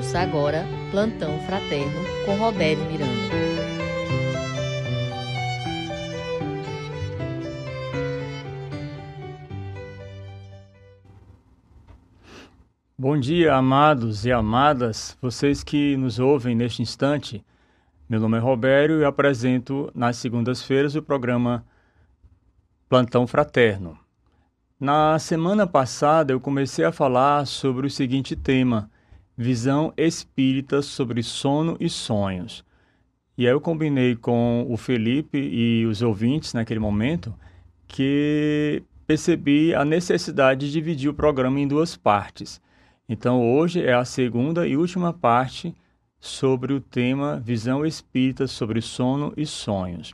Ouça agora Plantão Fraterno com Robério Miranda. Bom dia, amados e amadas, vocês que nos ouvem neste instante. Meu nome é Robério e apresento nas segundas-feiras o programa Plantão Fraterno. Na semana passada eu comecei a falar sobre o seguinte tema: visão espírita sobre sono e sonhos. E aí eu combinei com o Felipe e os ouvintes naquele momento que percebi a necessidade de dividir o programa em duas partes. Então hoje é a segunda e última parte sobre o tema visão espírita sobre sono e sonhos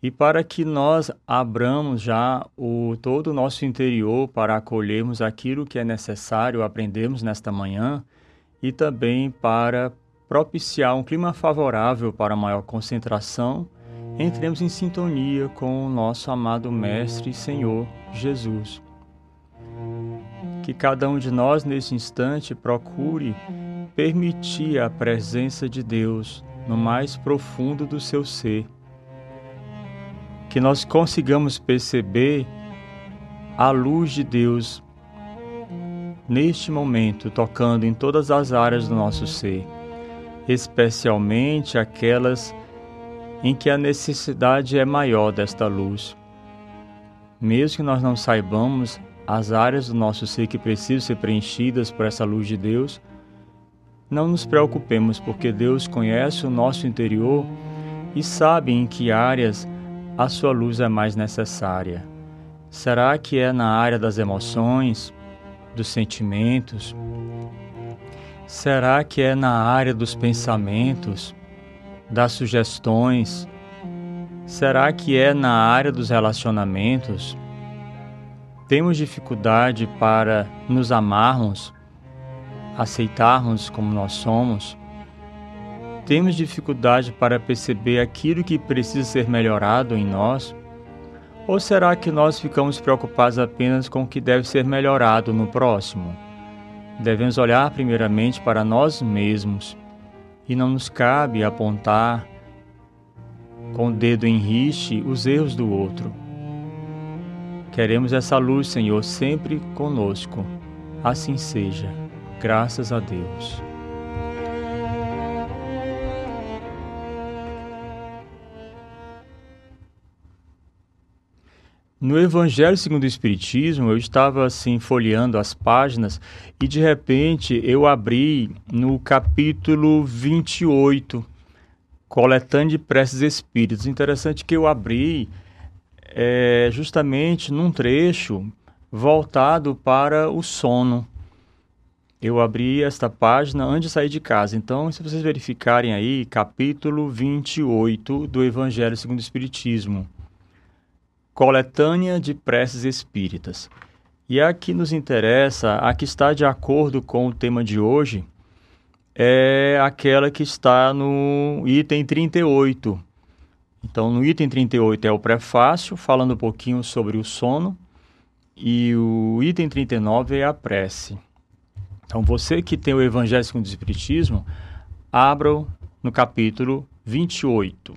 e para que nós abramos já o todo o nosso interior para acolhermos aquilo que é necessário aprendermos nesta manhã e também para propiciar um clima favorável para maior concentração, entremos em sintonia com o nosso amado Mestre e Senhor Jesus. Que cada um de nós nesse instante procure permitir a presença de Deus no mais profundo do seu ser que nós consigamos perceber a luz de Deus neste momento, tocando em todas as áreas do nosso ser, especialmente aquelas em que a necessidade é maior desta luz. Mesmo que nós não saibamos as áreas do nosso ser que precisam ser preenchidas por essa luz de Deus, não nos preocupemos, porque Deus conhece o nosso interior e sabe em que áreas a sua luz é mais necessária? Será que é na área das emoções, dos sentimentos? Será que é na área dos pensamentos, das sugestões? Será que é na área dos relacionamentos? Temos dificuldade para nos amarmos, aceitarmos como nós somos? Temos dificuldade para perceber aquilo que precisa ser melhorado em nós? Ou será que nós ficamos preocupados apenas com o que deve ser melhorado no próximo? Devemos olhar primeiramente para nós mesmos e não nos cabe apontar com o dedo em riste os erros do outro. Queremos essa luz, Senhor, sempre conosco. Assim seja. Graças a Deus. No Evangelho segundo o Espiritismo, eu estava assim folheando as páginas e de repente eu abri no capítulo 28, coletando de preces espíritas. Interessante que eu abri é, justamente num trecho voltado para o sono. Eu abri esta página antes de sair de casa. Então, se vocês verificarem aí, capítulo 28 do Evangelho segundo o Espiritismo Coletânea de Preces Espíritas. E a que nos interessa, a que está de acordo com o tema de hoje, é aquela que está no item 38. Então, no item 38 é o prefácio, falando um pouquinho sobre o sono, e o item 39 é a prece. Então, você que tem o Evangelho segundo o Espiritismo, abra no capítulo 28,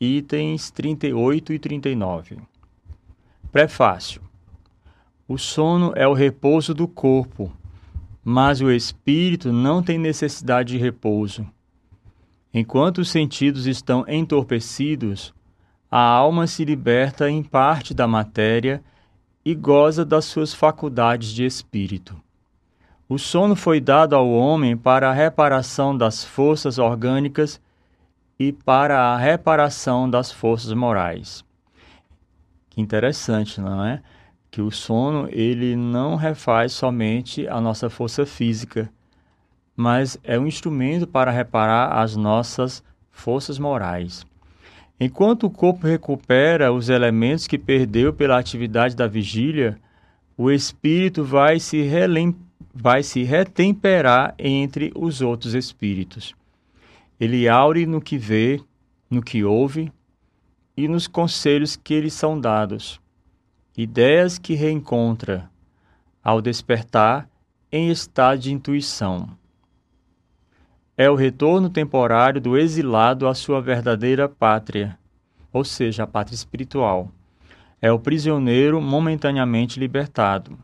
itens 38 e 39. Prefácio. O sono é o repouso do corpo, mas o espírito não tem necessidade de repouso. Enquanto os sentidos estão entorpecidos, a alma se liberta em parte da matéria e goza das suas faculdades de espírito. O sono foi dado ao homem para a reparação das forças orgânicas e para a reparação das forças morais interessante, não é? Que o sono ele não refaz somente a nossa força física, mas é um instrumento para reparar as nossas forças morais. Enquanto o corpo recupera os elementos que perdeu pela atividade da vigília, o espírito vai se, relem... vai se retemperar entre os outros espíritos. Ele aure no que vê, no que ouve, e nos conselhos que lhe são dados, ideias que reencontra ao despertar em estado de intuição. é o retorno temporário do exilado à sua verdadeira pátria, ou seja, a pátria espiritual. É o prisioneiro momentaneamente libertado.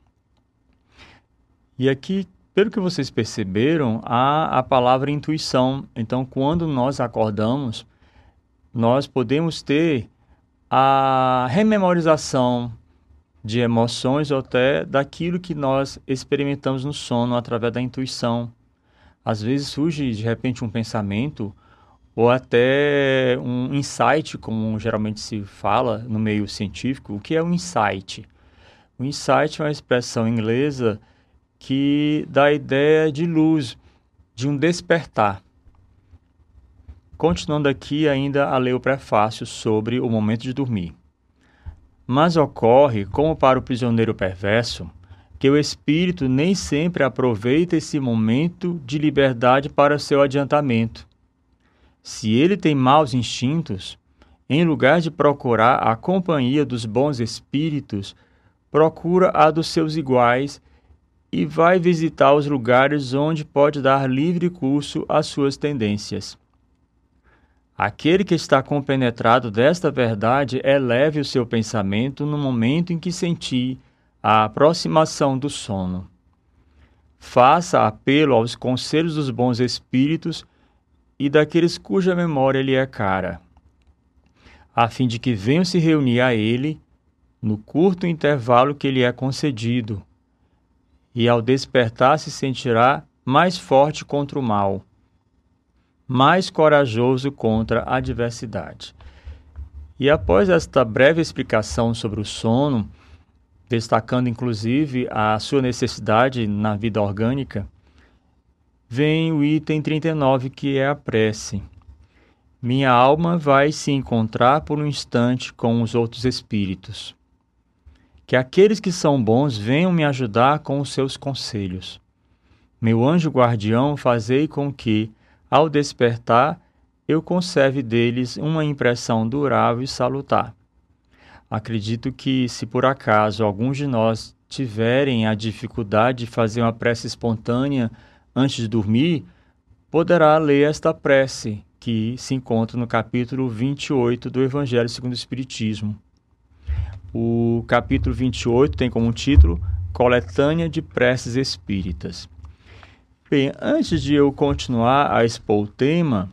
E aqui, pelo que vocês perceberam, há a palavra intuição. Então, quando nós acordamos, nós podemos ter a rememorização de emoções ou até daquilo que nós experimentamos no sono através da intuição. Às vezes surge de repente um pensamento ou até um insight, como geralmente se fala no meio científico. O que é um insight? O insight é uma expressão inglesa que dá a ideia de luz, de um despertar. Continuando aqui ainda a ler o prefácio sobre o momento de dormir. Mas ocorre, como para o prisioneiro perverso, que o espírito nem sempre aproveita esse momento de liberdade para seu adiantamento. Se ele tem maus instintos, em lugar de procurar a companhia dos bons espíritos, procura a dos seus iguais e vai visitar os lugares onde pode dar livre curso às suas tendências. Aquele que está compenetrado desta verdade eleve o seu pensamento no momento em que sentir a aproximação do sono. Faça apelo aos conselhos dos bons espíritos e daqueles cuja memória lhe é cara, a fim de que venham se reunir a ele no curto intervalo que lhe é concedido, e ao despertar se sentirá mais forte contra o mal mais corajoso contra a adversidade. E após esta breve explicação sobre o sono, destacando inclusive a sua necessidade na vida orgânica, vem o item 39, que é a prece. Minha alma vai se encontrar por um instante com os outros espíritos. Que aqueles que são bons venham me ajudar com os seus conselhos. Meu anjo guardião, fazei com que, ao despertar, eu conserve deles uma impressão durável e salutar. Acredito que, se por acaso alguns de nós tiverem a dificuldade de fazer uma prece espontânea antes de dormir, poderá ler esta prece, que se encontra no capítulo 28 do Evangelho segundo o Espiritismo. O capítulo 28 tem como título Coletânea de Preces Espíritas. Bem, antes de eu continuar a expor o tema,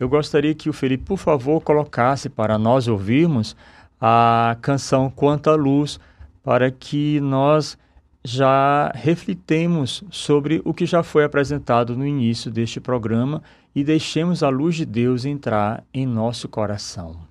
eu gostaria que o Felipe, por favor, colocasse para nós ouvirmos a canção Quanta Luz, para que nós já reflitemos sobre o que já foi apresentado no início deste programa e deixemos a luz de Deus entrar em nosso coração.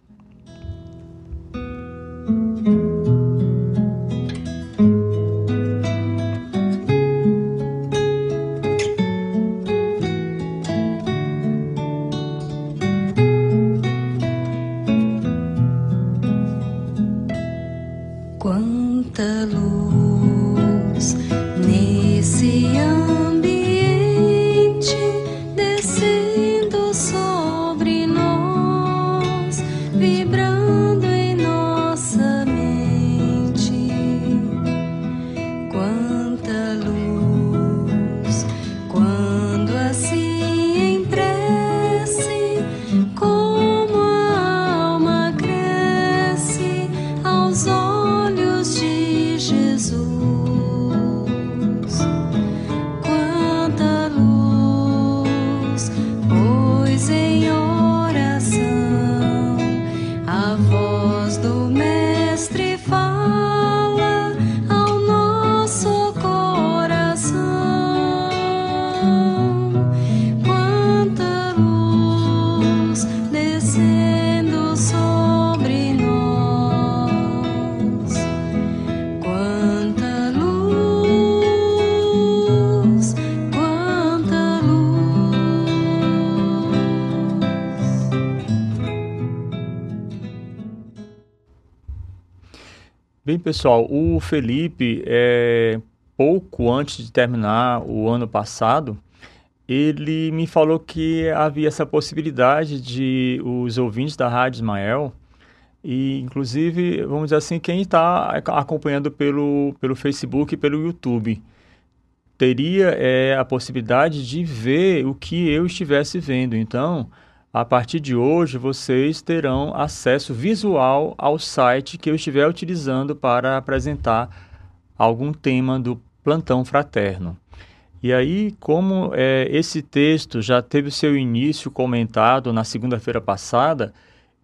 Pessoal, o Felipe, é, pouco antes de terminar o ano passado, ele me falou que havia essa possibilidade de os ouvintes da Rádio Ismael, e inclusive, vamos dizer assim, quem está acompanhando pelo, pelo Facebook e pelo YouTube, teria é, a possibilidade de ver o que eu estivesse vendo. Então, a partir de hoje, vocês terão acesso visual ao site que eu estiver utilizando para apresentar algum tema do plantão fraterno. E aí, como é, esse texto já teve seu início comentado na segunda-feira passada,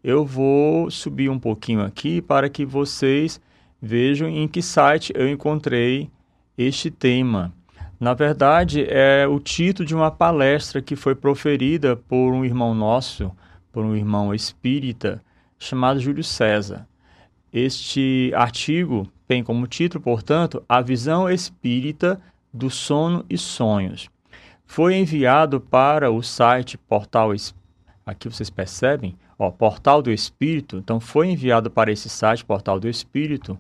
eu vou subir um pouquinho aqui para que vocês vejam em que site eu encontrei este tema. Na verdade, é o título de uma palestra que foi proferida por um irmão nosso, por um irmão espírita, chamado Júlio César. Este artigo tem como título, portanto, A Visão Espírita do Sono e Sonhos. Foi enviado para o site Portal Aqui vocês percebem, ó, Portal do Espírito. Então, foi enviado para esse site, Portal do Espírito,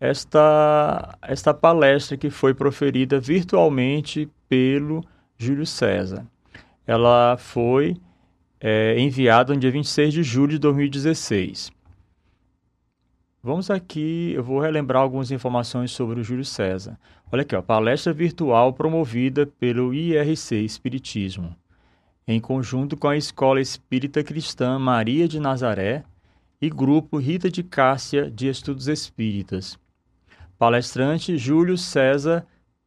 esta, esta palestra que foi proferida virtualmente pelo Júlio César. Ela foi é, enviada no dia 26 de julho de 2016. Vamos aqui, eu vou relembrar algumas informações sobre o Júlio César. Olha aqui, ó, palestra virtual promovida pelo IRC Espiritismo, em conjunto com a Escola Espírita Cristã Maria de Nazaré e Grupo Rita de Cássia de Estudos Espíritas. Palestrante Júlio César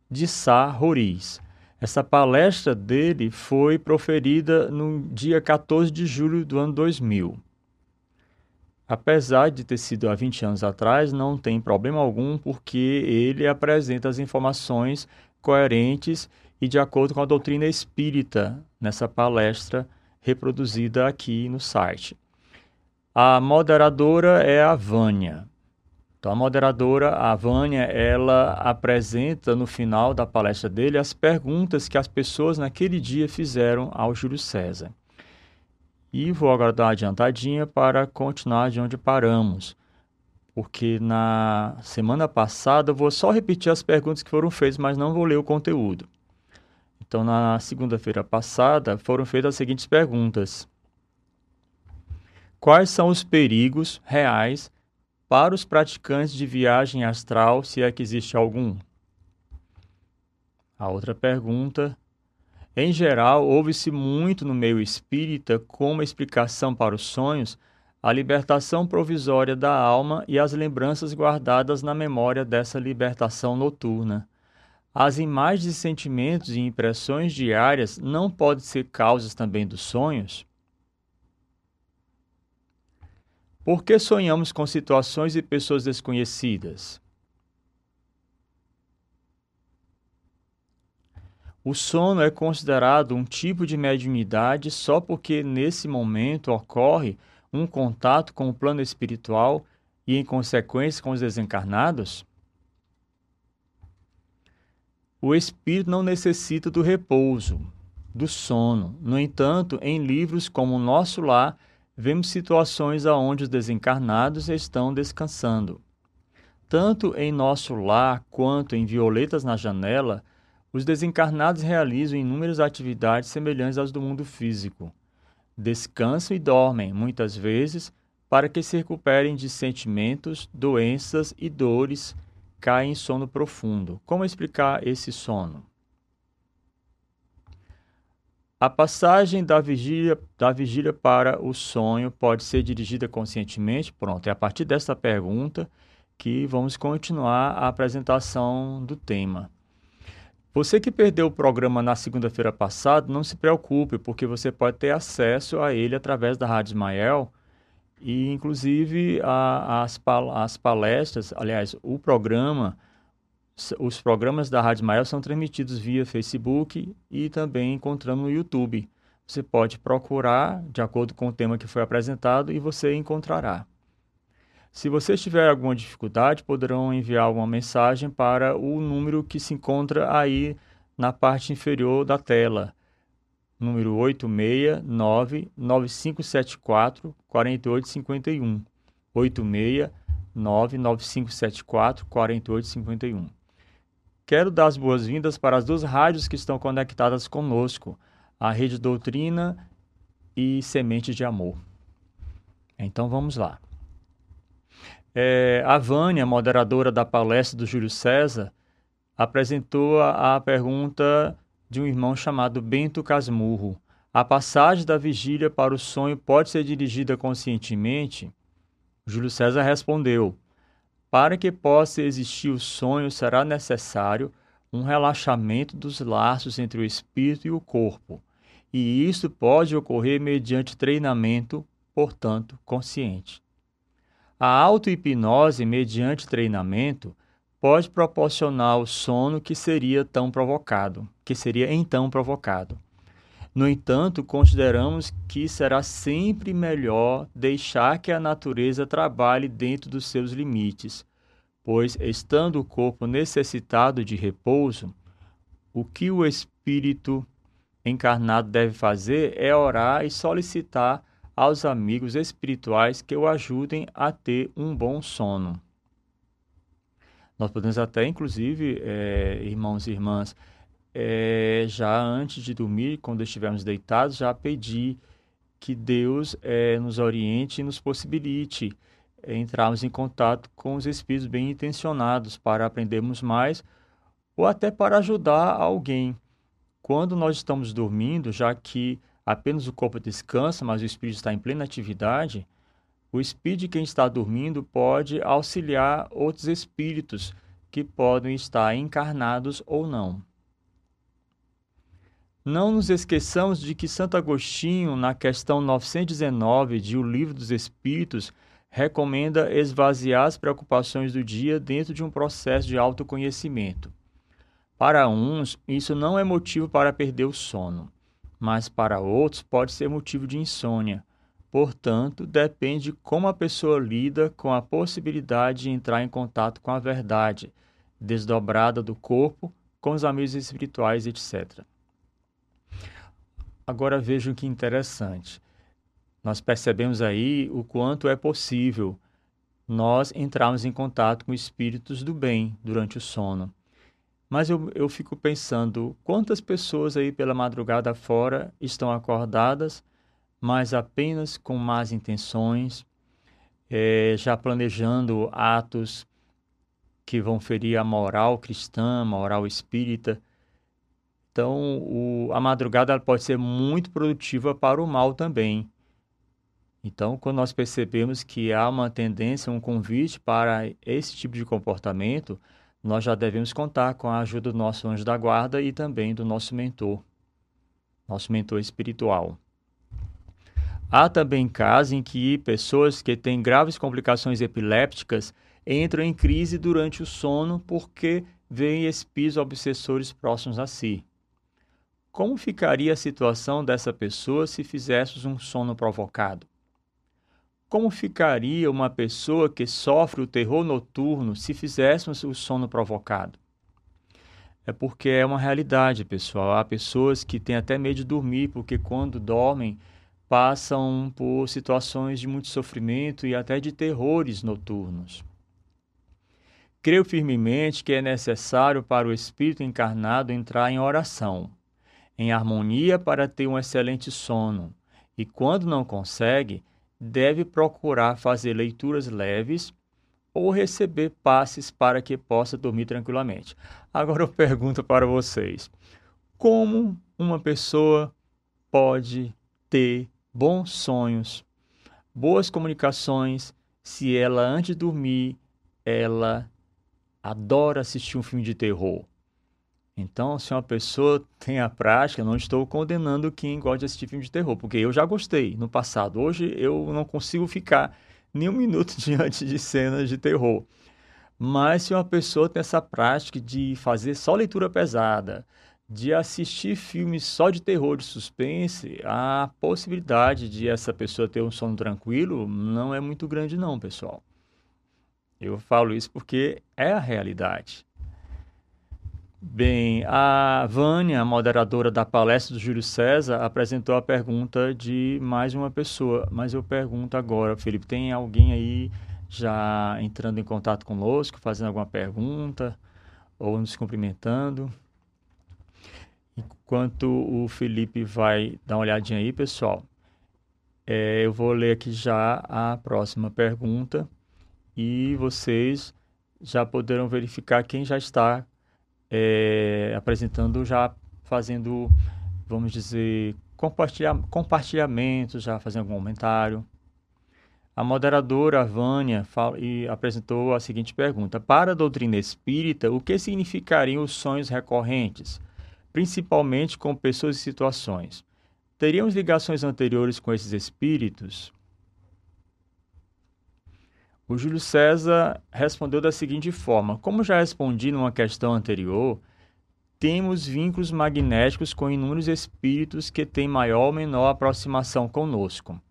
de Sá Roriz. Essa palestra dele foi proferida no dia 14 de julho do ano 2000. Apesar de ter sido há 20 anos atrás, não tem problema algum, porque ele apresenta as informações coerentes e de acordo com a doutrina espírita nessa palestra reproduzida aqui no site. A moderadora é a Vânia. Então, a moderadora, a Vânia, ela apresenta no final da palestra dele as perguntas que as pessoas naquele dia fizeram ao Júlio César. E vou agora dar uma adiantadinha para continuar de onde paramos, porque na semana passada vou só repetir as perguntas que foram feitas, mas não vou ler o conteúdo. Então, na segunda-feira passada, foram feitas as seguintes perguntas: Quais são os perigos reais para os praticantes de viagem astral, se é que existe algum? A outra pergunta. Em geral, ouve-se muito no meio espírita como explicação para os sonhos a libertação provisória da alma e as lembranças guardadas na memória dessa libertação noturna. As imagens e sentimentos e impressões diárias não podem ser causas também dos sonhos? Por que sonhamos com situações e pessoas desconhecidas? O sono é considerado um tipo de mediunidade só porque nesse momento ocorre um contato com o plano espiritual e, em consequência, com os desencarnados? O espírito não necessita do repouso, do sono. No entanto, em livros como o Nosso Lar, vemos situações onde os desencarnados estão descansando. Tanto em Nosso Lar quanto em Violetas na Janela, os desencarnados realizam inúmeras atividades semelhantes às do mundo físico. Descansam e dormem, muitas vezes, para que se recuperem de sentimentos, doenças e dores, caem em sono profundo. Como explicar esse sono? A passagem da vigília, da vigília para o sonho pode ser dirigida conscientemente? Pronto, é a partir dessa pergunta que vamos continuar a apresentação do tema. Você que perdeu o programa na segunda-feira passada, não se preocupe, porque você pode ter acesso a ele através da Rádio Ismael e, inclusive, a, as, as palestras, aliás, o programa os programas da Rádio Maior são transmitidos via Facebook e também encontramos no YouTube. Você pode procurar de acordo com o tema que foi apresentado e você encontrará. Se você tiver alguma dificuldade, poderão enviar uma mensagem para o número que se encontra aí na parte inferior da tela, número 869 9574 Quero dar as boas-vindas para as duas rádios que estão conectadas conosco, a Rede Doutrina e Semente de Amor. Então vamos lá. É, a Vânia, moderadora da palestra do Júlio César, apresentou a, a pergunta de um irmão chamado Bento Casmurro. A passagem da vigília para o sonho pode ser dirigida conscientemente? Júlio César respondeu: Para que possa existir o sonho, será necessário um relaxamento dos laços entre o espírito e o corpo, e isso pode ocorrer mediante treinamento, portanto, consciente. A auto-hipnose, mediante treinamento, pode proporcionar o sono que seria tão provocado, que seria então provocado. No entanto, consideramos que será sempre melhor deixar que a natureza trabalhe dentro dos seus limites, pois, estando o corpo necessitado de repouso, o que o espírito encarnado deve fazer é orar e solicitar aos amigos espirituais que o ajudem a ter um bom sono. Nós podemos até, inclusive, é, irmãos e irmãs, é, já antes de dormir, quando estivermos deitados, já pedir que Deus é, nos oriente e nos possibilite entrarmos em contato com os espíritos bem intencionados para aprendermos mais ou até para ajudar alguém. Quando nós estamos dormindo, já que apenas o corpo descansa, mas o espírito está em plena atividade, o espírito de quem está dormindo pode auxiliar outros espíritos que podem estar encarnados ou não. Não nos esqueçamos de que Santo Agostinho, na questão 919 de O Livro dos Espíritos, recomenda esvaziar as preocupações do dia dentro de um processo de autoconhecimento. Para uns, isso não é motivo para perder o sono, mas para outros pode ser motivo de insônia. Portanto, depende de como a pessoa lida com a possibilidade de entrar em contato com a verdade, desdobrada do corpo, com os amigos espirituais, etc. Agora vejam que interessante. Nós percebemos aí o quanto é possível nós entrarmos em contato com espíritos do bem durante o sono. Mas eu, eu fico pensando quantas pessoas aí pela madrugada fora estão acordadas, mas apenas com más intenções, é, já planejando atos que vão ferir a moral cristã, a moral espírita, então, o, a madrugada pode ser muito produtiva para o mal também. Então, quando nós percebemos que há uma tendência, um convite para esse tipo de comportamento, nós já devemos contar com a ajuda do nosso anjo da guarda e também do nosso mentor, nosso mentor espiritual. Há também casos em que pessoas que têm graves complicações epilépticas entram em crise durante o sono porque veem espíritos obsessores próximos a si. Como ficaria a situação dessa pessoa se fizéssemos um sono provocado? Como ficaria uma pessoa que sofre o terror noturno se fizéssemos o sono provocado? É porque é uma realidade, pessoal. Há pessoas que têm até medo de dormir, porque quando dormem passam por situações de muito sofrimento e até de terrores noturnos. Creio firmemente que é necessário para o espírito encarnado entrar em oração em harmonia para ter um excelente sono, e quando não consegue, deve procurar fazer leituras leves ou receber passes para que possa dormir tranquilamente. Agora eu pergunto para vocês: como uma pessoa pode ter bons sonhos, boas comunicações, se ela antes de dormir ela adora assistir um filme de terror? Então, se uma pessoa tem a prática, não estou condenando quem gosta de assistir filme de terror, porque eu já gostei no passado. Hoje eu não consigo ficar nem um minuto diante de cenas de terror. Mas se uma pessoa tem essa prática de fazer só leitura pesada, de assistir filmes só de terror, de suspense, a possibilidade de essa pessoa ter um sono tranquilo não é muito grande não, pessoal. Eu falo isso porque é a realidade. Bem, a Vânia, moderadora da palestra do Júlio César, apresentou a pergunta de mais uma pessoa. Mas eu pergunto agora, Felipe, tem alguém aí já entrando em contato conosco, fazendo alguma pergunta ou nos cumprimentando? Enquanto o Felipe vai dar uma olhadinha aí, pessoal, é, eu vou ler aqui já a próxima pergunta e vocês já poderão verificar quem já está é, apresentando já, fazendo, vamos dizer, compartilha, compartilhamentos, já fazendo algum comentário. A moderadora Vânia fala, apresentou a seguinte pergunta: Para a doutrina espírita, o que significariam os sonhos recorrentes, principalmente com pessoas e situações? Teríamos ligações anteriores com esses espíritos? O Júlio César respondeu da seguinte forma: Como já respondi numa questão anterior, temos vínculos magnéticos com inúmeros espíritos que têm maior ou menor aproximação conosco.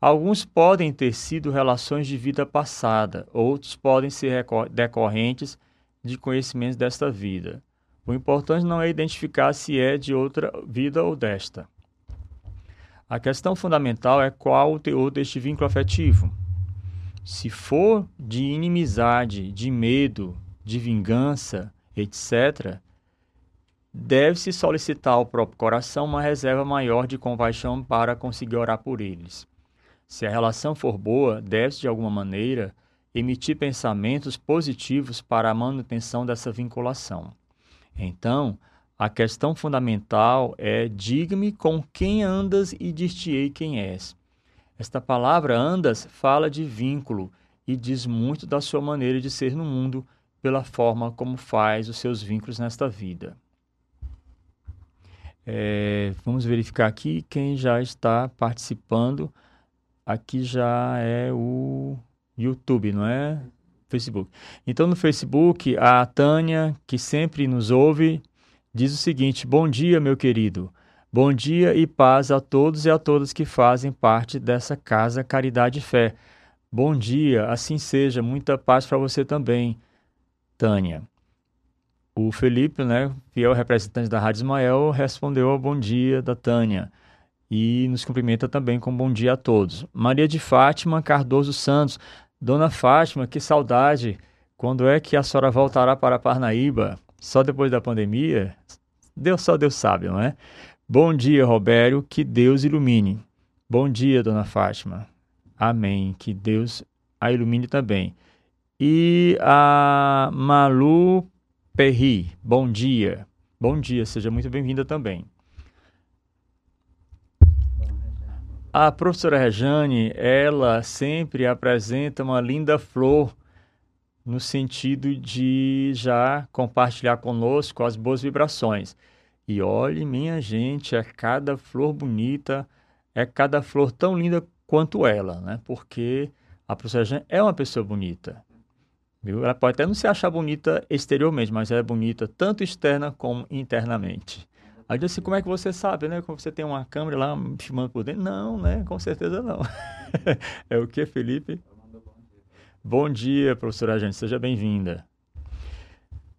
Alguns podem ter sido relações de vida passada, outros podem ser decorrentes de conhecimentos desta vida. O importante não é identificar se é de outra vida ou desta. A questão fundamental é qual o teor deste vínculo afetivo. Se for de inimizade, de medo, de vingança, etc., deve-se solicitar ao próprio coração uma reserva maior de compaixão para conseguir orar por eles. Se a relação for boa, deve-se, de alguma maneira, emitir pensamentos positivos para a manutenção dessa vinculação. Então, a questão fundamental é: diga-me com quem andas e dir-te-ei quem és. Esta palavra andas fala de vínculo e diz muito da sua maneira de ser no mundo pela forma como faz os seus vínculos nesta vida. É, vamos verificar aqui quem já está participando aqui já é o YouTube, não é? Facebook. Então, no Facebook, a Tânia, que sempre nos ouve, diz o seguinte: Bom dia, meu querido. Bom dia e paz a todos e a todas que fazem parte dessa casa Caridade e Fé. Bom dia, assim seja, muita paz para você também, Tânia. O Felipe, né, fiel representante da Rádio Ismael, respondeu ao bom dia da Tânia e nos cumprimenta também com bom dia a todos. Maria de Fátima Cardoso Santos, Dona Fátima, que saudade! Quando é que a senhora voltará para Parnaíba? Só depois da pandemia? Deus só Deus sabe, não é? Bom dia, Robério, que Deus ilumine. Bom dia, Dona Fátima. Amém. Que Deus a ilumine também. E a Malu Perri, bom dia. Bom dia, seja muito bem-vinda também. A professora Rejane, ela sempre apresenta uma linda flor no sentido de já compartilhar conosco as boas vibrações. E olhe, minha gente, é cada flor bonita, é cada flor tão linda quanto ela, né? Porque a professora Rejane é uma pessoa bonita. Viu? Ela pode até não se achar bonita exteriormente, mas ela é bonita tanto externa como internamente. Aí eu disse, como é que você sabe, né? Como você tem uma câmera lá filmando por dentro? Não, né? Com certeza não. é o que, Felipe? Bom dia, professora Jane, seja bem-vinda.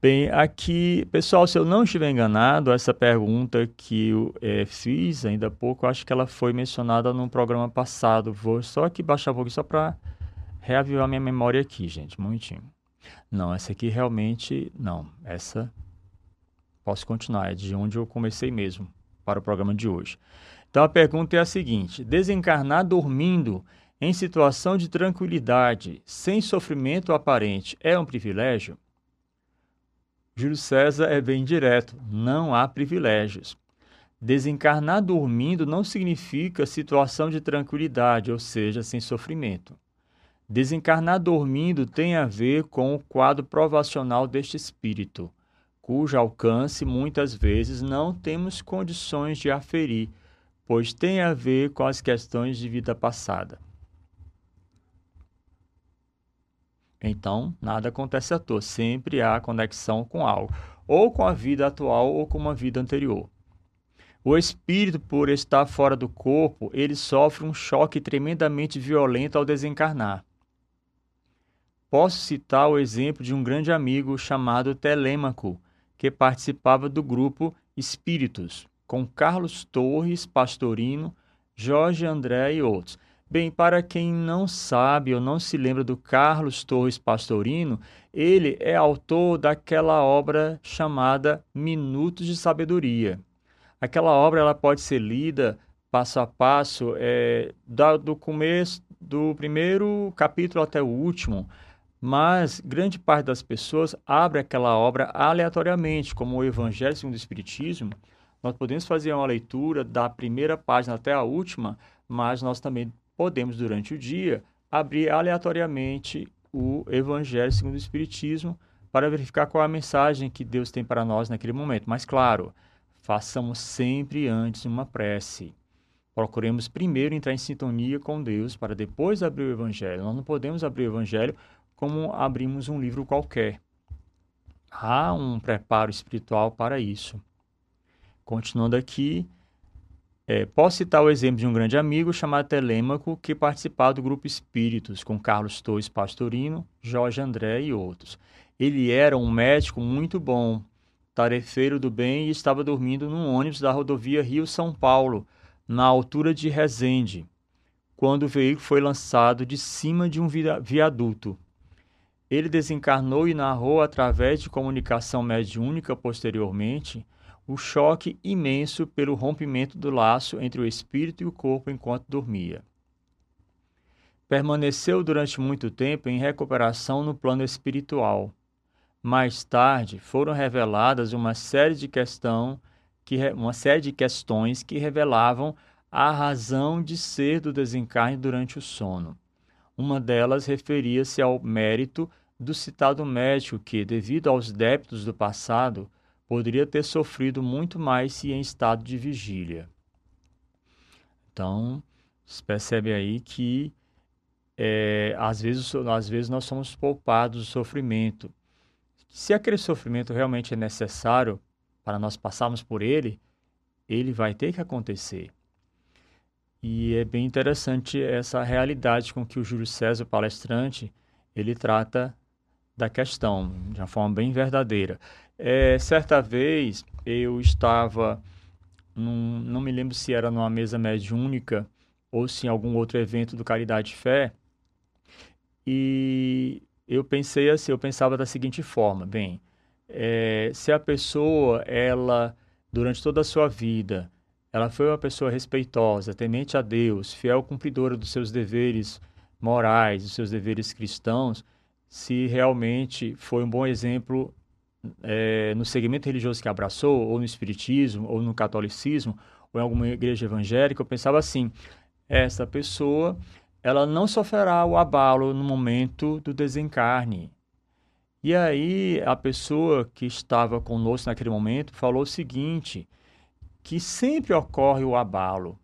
Bem, aqui, pessoal, se eu não estiver enganado, essa pergunta que eu é, fiz ainda há pouco, acho que ela foi mencionada no programa passado. Vou só aqui baixar um pouquinho só para reavivar minha memória aqui, gente, um momentinho. Não, essa aqui realmente, não, essa Posso continuar, é de onde eu comecei mesmo para o programa de hoje. Então a pergunta é a seguinte: desencarnar dormindo em situação de tranquilidade, sem sofrimento aparente, é um privilégio? Júlio César é bem direto: não há privilégios. Desencarnar dormindo não significa situação de tranquilidade, ou seja, sem sofrimento. Desencarnar dormindo tem a ver com o quadro provacional deste espírito cujo alcance muitas vezes não temos condições de aferir, pois tem a ver com as questões de vida passada. Então, nada acontece à toa, sempre há conexão com algo, ou com a vida atual ou com uma vida anterior. O espírito, por estar fora do corpo, ele sofre um choque tremendamente violento ao desencarnar. Posso citar o exemplo de um grande amigo chamado Telêmaco, que participava do grupo Espíritos, com Carlos Torres Pastorino, Jorge André e outros. Bem, para quem não sabe ou não se lembra do Carlos Torres Pastorino, ele é autor daquela obra chamada Minutos de Sabedoria. Aquela obra ela pode ser lida passo a passo, é, do começo do primeiro capítulo até o último, Mas grande parte das pessoas abre aquela obra aleatoriamente, como o Evangelho segundo o Espiritismo. Nós podemos fazer uma leitura da primeira página até a última, mas nós também podemos, durante o dia, abrir aleatoriamente o Evangelho segundo o Espiritismo para verificar qual é a mensagem que Deus tem para nós naquele momento. Mas, claro, façamos sempre antes uma prece. Procuremos primeiro entrar em sintonia com Deus para depois abrir o Evangelho. Nós não podemos abrir o Evangelho como abrimos um livro qualquer. Há um preparo espiritual para isso. Continuando aqui, é, posso citar o exemplo de um grande amigo chamado Telêmaco, que participava do grupo Espíritos, com Carlos Torres Pastorino, Jorge André e outros. Ele era um médico muito bom, tarefeiro do bem e estava dormindo num ônibus da rodovia Rio-São Paulo, na altura de Resende, quando o veículo foi lançado de cima de um viaduto. Ele desencarnou e narrou, através de comunicação mediúnica posteriormente, o choque imenso pelo rompimento do laço entre o espírito e o corpo enquanto dormia. Permaneceu durante muito tempo em recuperação no plano espiritual. Mais tarde, foram reveladas uma série de, questão, que, uma série de questões que revelavam a razão de ser do desencarne durante o sono. Uma delas referia-se ao mérito do citado médico que, devido aos débitos do passado, poderia ter sofrido muito mais se em estado de vigília. Então, se percebe aí que é, às, vezes, às vezes nós somos poupados do sofrimento. Se aquele sofrimento realmente é necessário para nós passarmos por ele, ele vai ter que acontecer. E é bem interessante essa realidade com que o Júlio César, palestrante, ele trata da questão de uma forma bem verdadeira. É, certa vez eu estava, num, não me lembro se era numa mesa mediúnica ou se em algum outro evento do Caridade e Fé, e eu pensei assim, eu pensava da seguinte forma, bem, é, se a pessoa, ela, durante toda a sua vida, ela foi uma pessoa respeitosa, temente a Deus, fiel cumpridora dos seus deveres morais, dos seus deveres cristãos, se realmente foi um bom exemplo é, no segmento religioso que abraçou, ou no espiritismo, ou no catolicismo, ou em alguma igreja evangélica, eu pensava assim: essa pessoa, ela não sofrerá o abalo no momento do desencarne. E aí a pessoa que estava conosco naquele momento falou o seguinte: que sempre ocorre o abalo.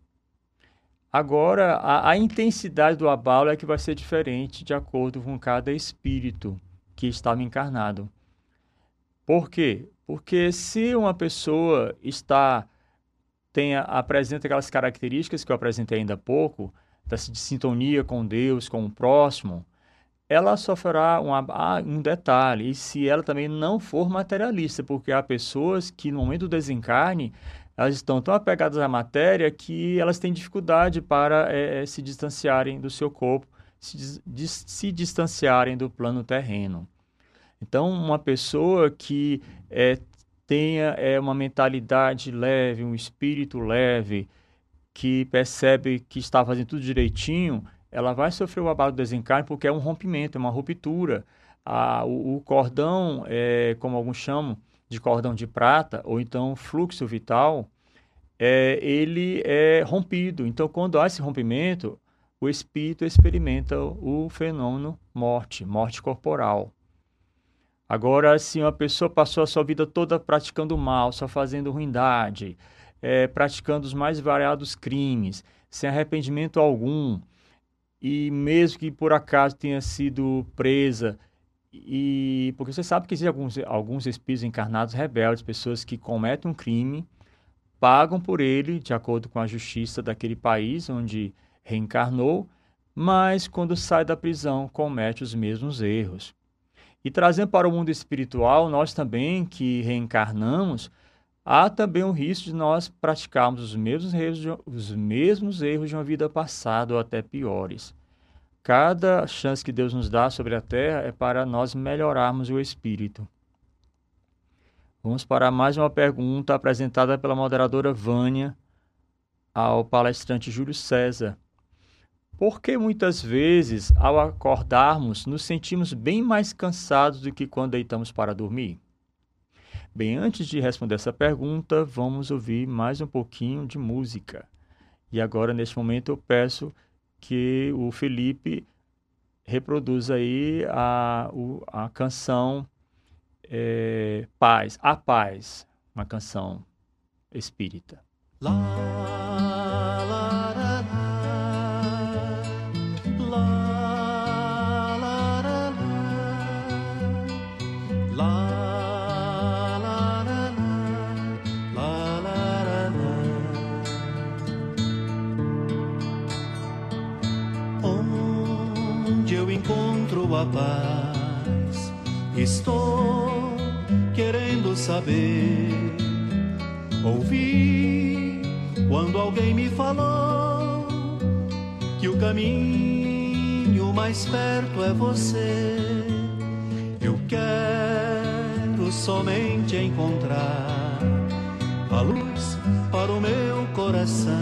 Agora, a, a intensidade do abalo é que vai ser diferente de acordo com cada espírito que estava encarnado. Por quê? Porque se uma pessoa está tenha apresenta aquelas características que eu apresentei ainda há pouco, de sintonia com Deus, com o próximo, ela sofrerá um, ah, um detalhe, e se ela também não for materialista, porque há pessoas que no momento do desencarne, elas estão tão apegadas à matéria que elas têm dificuldade para é, se distanciarem do seu corpo, se, se distanciarem do plano terreno. Então, uma pessoa que é, tenha é, uma mentalidade leve, um espírito leve, que percebe que está fazendo tudo direitinho, ela vai sofrer o abalo do desencarne porque é um rompimento, é uma ruptura. Ah, o, o, cordão, é, como alguns chamam de cordão de prata, ou então fluxo vital, é, ele é rompido. Então, quando há esse rompimento, o espírito experimenta o fenômeno morte, morte corporal. Agora, se uma pessoa passou a sua vida toda praticando mal, só fazendo ruindade, é, praticando os mais variados crimes, sem arrependimento algum, e mesmo que por acaso tenha sido presa, e porque você sabe que existem alguns, alguns espíritos encarnados rebeldes, pessoas que cometem um crime, pagam por ele, de acordo com a justiça daquele país onde reencarnou, mas quando sai da prisão comete os mesmos erros. E trazendo para o mundo espiritual, nós também que reencarnamos, há também o risco de nós praticarmos os mesmos erros de, os mesmos erros de uma vida passada ou até piores. Cada chance que Deus nos dá sobre a terra é para nós melhorarmos o espírito. Vamos para mais uma pergunta apresentada pela moderadora Vânia ao palestrante Júlio César. Porque muitas vezes, ao acordarmos, nos sentimos bem mais cansados do que quando deitamos para dormir? Bem, antes de responder essa pergunta, vamos ouvir mais um pouquinho de música. E agora, neste momento, eu peço que o Felipe reproduza aí a, a canção é, Paz, A Paz, uma canção espírita. Estou querendo saber. Ouvi quando alguém me falou que o caminho mais perto é você. Eu quero somente encontrar a luz para o meu coração.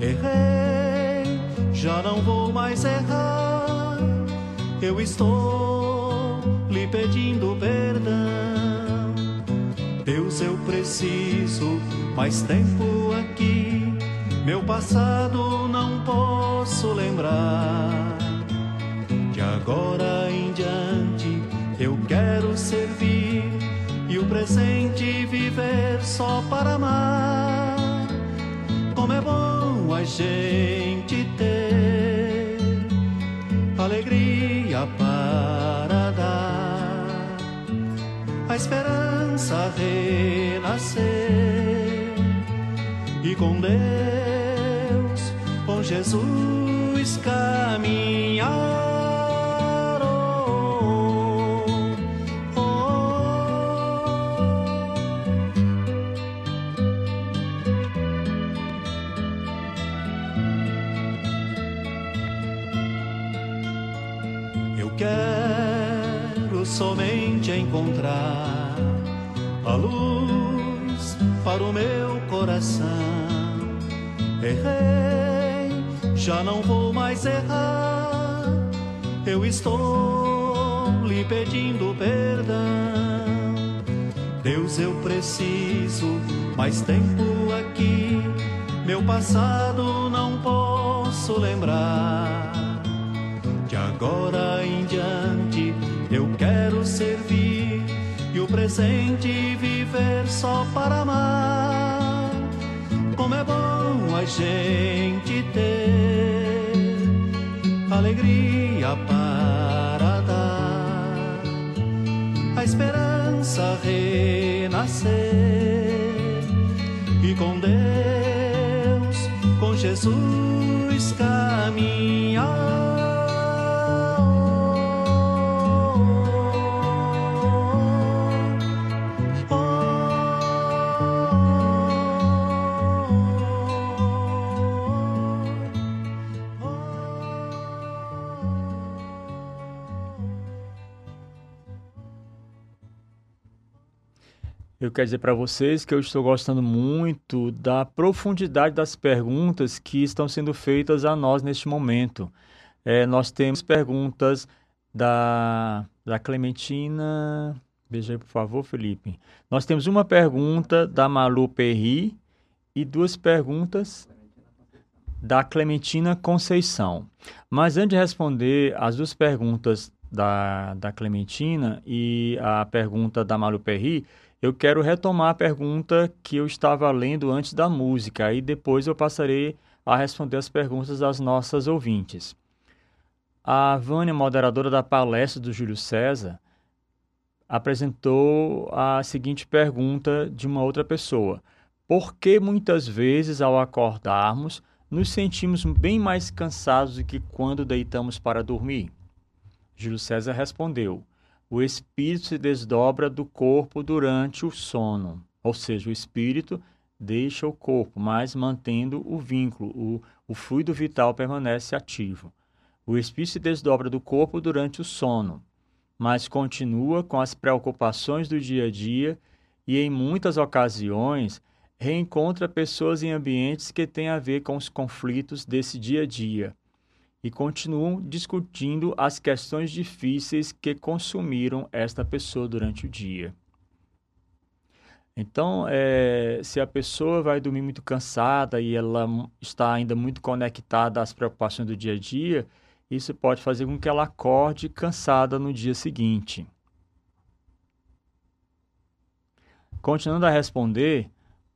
Errei, já não vou mais errar eu estou lhe pedindo perdão. Deus, eu preciso mais tempo aqui. Meu passado não posso lembrar. De agora em diante eu quero servir e o presente viver só para amar. Como é bom a gente ter alegria para dar a esperança renascer e com Deus, com Jesus caminhar. Luz para o meu coração. Errei, já não vou mais errar. Eu estou lhe pedindo perdão. Deus, eu preciso mais tempo aqui. Meu passado não posso lembrar. De agora em diante eu quero servir presente viver só para amar. Como é bom a gente ter alegria para dar, a esperança renascer e com Deus, com Jesus Eu quero dizer para vocês que eu estou gostando muito da profundidade das perguntas que estão sendo feitas a nós neste momento. É, nós temos perguntas da, da Clementina. Veja aí, por favor, Felipe. Nós temos uma pergunta da Malu Perri e duas perguntas da Clementina Conceição. Mas antes de responder as duas perguntas da, da Clementina e a pergunta da Malu Perri, eu quero retomar a pergunta que eu estava lendo antes da música, e depois eu passarei a responder as perguntas das nossas ouvintes. A Vânia, moderadora da palestra do Júlio César, apresentou a seguinte pergunta de uma outra pessoa: Por que muitas vezes, ao acordarmos, nos sentimos bem mais cansados do que quando deitamos para dormir? Júlio César respondeu: o espírito se desdobra do corpo durante o sono. Ou seja, o espírito deixa o corpo, mas mantendo o vínculo, o, o fluido vital permanece ativo. O espírito se desdobra do corpo durante o sono, mas continua com as preocupações do dia a dia e, em muitas ocasiões, reencontra pessoas em ambientes que têm a ver com os conflitos desse dia a dia e continuam discutindo as questões difíceis que consumiram esta pessoa durante o dia. Então, é, se a pessoa vai dormir muito cansada e ela está ainda muito conectada às preocupações do dia a dia, isso pode fazer com que ela acorde cansada no dia seguinte. Continuando a responder,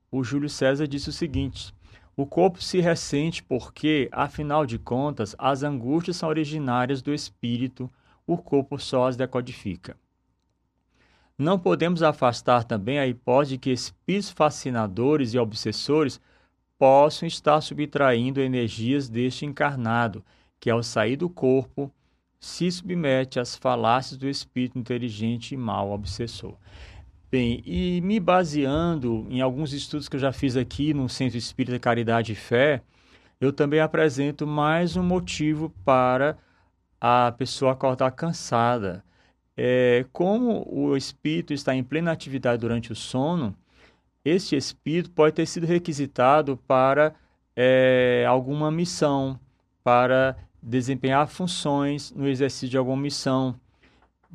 o Júlio César disse o seguinte: o corpo se ressente porque, afinal de contas, as angústias são originárias do espírito, o corpo só as decodifica. Não podemos afastar também a hipótese de que espíritos fascinadores e obsessores possam estar subtraindo energias deste encarnado, que ao sair do corpo se submete às falácias do espírito inteligente e mal obsessor. Bem, e me baseando em alguns estudos que eu já fiz aqui no Centro Espírita Caridade e Fé, eu também apresento mais um motivo para a pessoa acordar cansada. É, como o espírito está em plena atividade durante o sono, este espírito pode ter sido requisitado para é, alguma missão, para desempenhar funções no exercício de alguma missão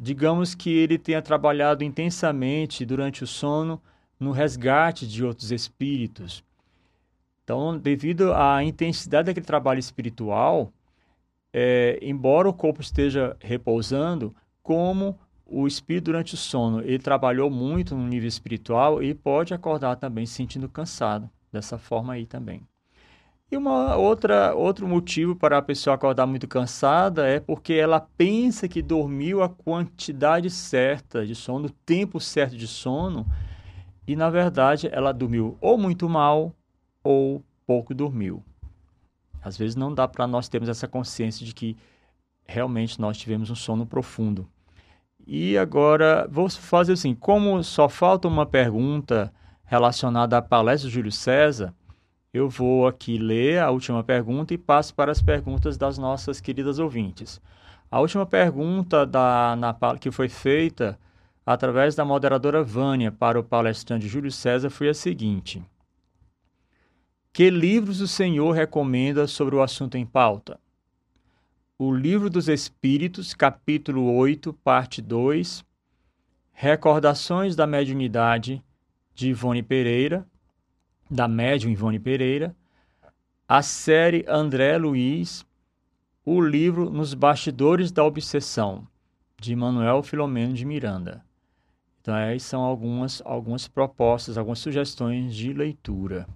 digamos que ele tenha trabalhado intensamente durante o sono no resgate de outros espíritos. Então, devido à intensidade daquele trabalho espiritual, é, embora o corpo esteja repousando, como o espírito durante o sono ele trabalhou muito no nível espiritual, ele pode acordar também se sentindo cansado, dessa forma aí também. E uma outra outro motivo para a pessoa acordar muito cansada é porque ela pensa que dormiu a quantidade certa de sono, o tempo certo de sono, e na verdade ela dormiu ou muito mal ou pouco dormiu. Às vezes não dá para nós termos essa consciência de que realmente nós tivemos um sono profundo. E agora vou fazer assim, como só falta uma pergunta relacionada à palestra do Júlio César, eu vou aqui ler a última pergunta e passo para as perguntas das nossas queridas ouvintes. A última pergunta da, na, que foi feita através da moderadora Vânia para o palestrante Júlio César foi a seguinte: Que livros o senhor recomenda sobre o assunto em pauta? O Livro dos Espíritos, capítulo 8, parte 2, Recordações da Mediunidade, de Ivone Pereira, da médium Ivone Pereira, a série André Luiz, o livro Nos Bastidores da Obsessão, de Manuel Filomeno de Miranda. Então, aí são algumas, algumas propostas, algumas sugestões de leitura.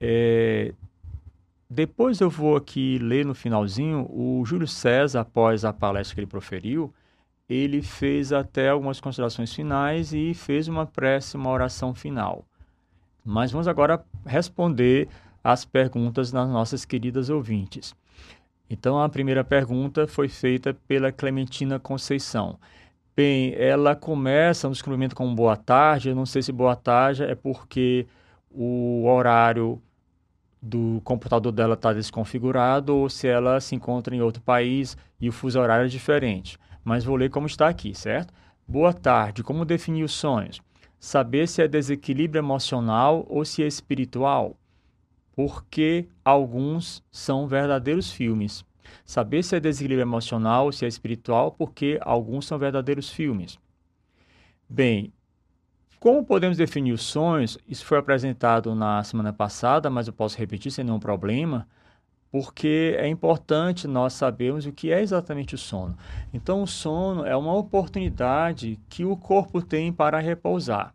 É, depois eu vou aqui ler no finalzinho, o Júlio César, após a palestra que ele proferiu, ele fez até algumas considerações finais e fez uma prece, uma oração final. Mas vamos agora responder as perguntas das nossas queridas ouvintes. Então, a primeira pergunta foi feita pela Clementina Conceição. Bem, ela começa no descobrimento com boa tarde. Eu não sei se boa tarde é porque o horário do computador dela está desconfigurado ou se ela se encontra em outro país e o fuso horário é diferente. Mas vou ler como está aqui, certo? Boa tarde. Como definir os sonhos? Saber se é desequilíbrio emocional ou se é espiritual, porque alguns são verdadeiros filmes. Saber se é desequilíbrio emocional ou se é espiritual, porque alguns são verdadeiros filmes. Bem, como podemos definir os sonhos? Isso foi apresentado na semana passada, mas eu posso repetir sem nenhum problema porque é importante nós sabermos o que é exatamente o sono. Então, o sono é uma oportunidade que o corpo tem para repousar.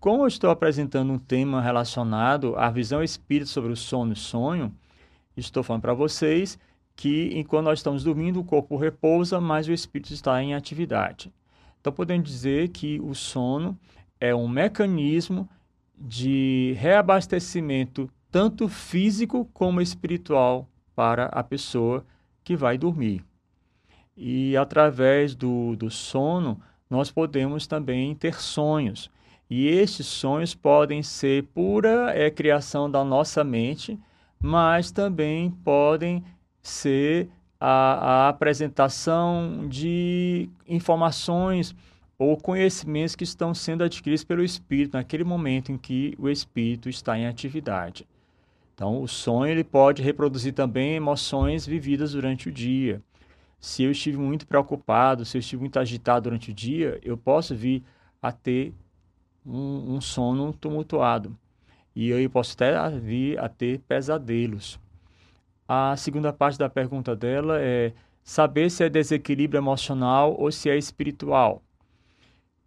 Como eu estou apresentando um tema relacionado à visão espírita sobre o sono e sonho, estou falando para vocês que enquanto nós estamos dormindo, o corpo repousa, mas o espírito está em atividade. Então, podemos dizer que o sono é um mecanismo de reabastecimento tanto físico como espiritual para a pessoa que vai dormir. E através do, do sono, nós podemos também ter sonhos. E estes sonhos podem ser pura é, criação da nossa mente, mas também podem ser a, a apresentação de informações ou conhecimentos que estão sendo adquiridos pelo espírito naquele momento em que o espírito está em atividade. Então, o sonho ele pode reproduzir também emoções vividas durante o dia. Se eu estive muito preocupado, se eu estive muito agitado durante o dia, eu posso vir a ter um, um sono tumultuado. E eu posso até vir a ter pesadelos. A segunda parte da pergunta dela é saber se é desequilíbrio emocional ou se é espiritual.